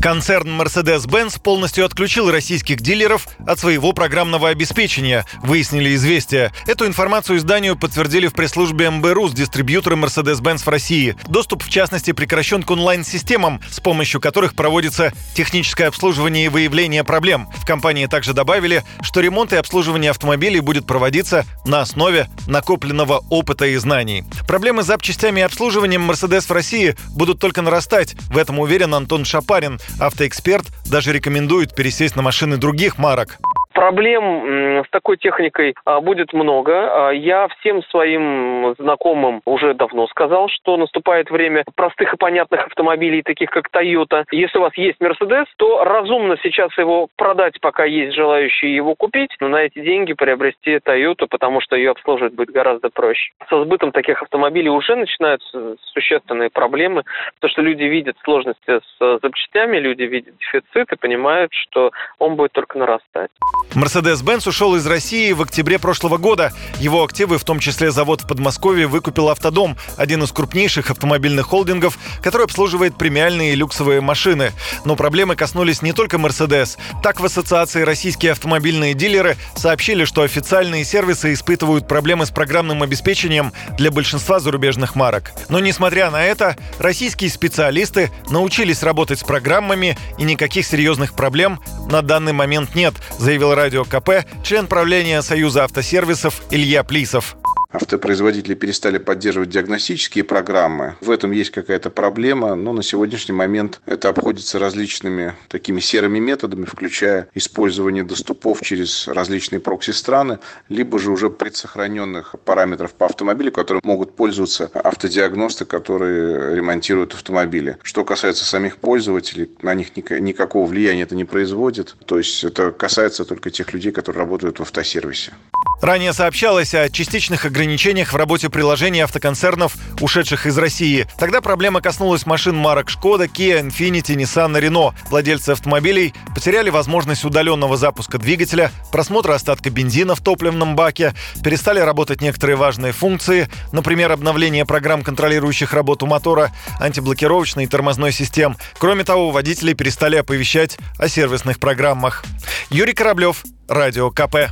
Концерн Mercedes-Benz полностью отключил российских дилеров от своего программного обеспечения, выяснили известия. Эту информацию изданию подтвердили в пресс-службе МБРУ с дистрибьютором Mercedes-Benz в России. Доступ, в частности, прекращен к онлайн-системам, с помощью которых проводится техническое обслуживание и выявление проблем. В компании также добавили, что ремонт и обслуживание автомобилей будет проводиться на основе накопленного опыта и знаний. Проблемы с запчастями и обслуживанием Mercedes в России будут только нарастать. В этом уверен Антон Шапарин, Автоэксперт даже рекомендует пересесть на машины других марок. Проблем с такой техникой а, будет много. А, я всем своим знакомым уже давно сказал, что наступает время простых и понятных автомобилей, таких как Toyota. Если у вас есть Mercedes, то разумно сейчас его продать, пока есть желающие его купить, но на эти деньги приобрести Toyota, потому что ее обслуживать будет гораздо проще. Со сбытом таких автомобилей уже начинаются существенные проблемы, потому что люди видят сложности с запчастями, люди видят дефицит и понимают, что он будет только нарастать. Mercedes-Benz ушел из России в октябре прошлого года. Его активы, в том числе завод в Подмосковье, выкупил «Автодом», один из крупнейших автомобильных холдингов, который обслуживает премиальные и люксовые машины. Но проблемы коснулись не только Mercedes. Так, в Ассоциации «Российские автомобильные дилеры» сообщили, что официальные сервисы испытывают проблемы с программным обеспечением для большинства зарубежных марок. Но, несмотря на это, российские специалисты научились работать с программами, и никаких серьезных проблем на данный момент нет, заявил радио КП член правления Союза автосервисов Илья Плисов автопроизводители перестали поддерживать диагностические программы. В этом есть какая-то проблема, но на сегодняшний момент это обходится различными такими серыми методами, включая использование доступов через различные прокси-страны, либо же уже предсохраненных параметров по автомобилю, которые могут пользоваться автодиагносты, которые ремонтируют автомобили. Что касается самих пользователей, на них никакого влияния это не производит. То есть это касается только тех людей, которые работают в автосервисе. Ранее сообщалось о частичных ограничениях в работе приложений автоконцернов, ушедших из России. Тогда проблема коснулась машин марок Шкода, Kia, Infiniti, Nissan Renault. Владельцы автомобилей потеряли возможность удаленного запуска двигателя, просмотра остатка бензина в топливном баке, перестали работать некоторые важные функции, например, обновление программ, контролирующих работу мотора, антиблокировочной и тормозной систем. Кроме того, водители перестали оповещать о сервисных программах. Юрий Кораблев, Радио КП.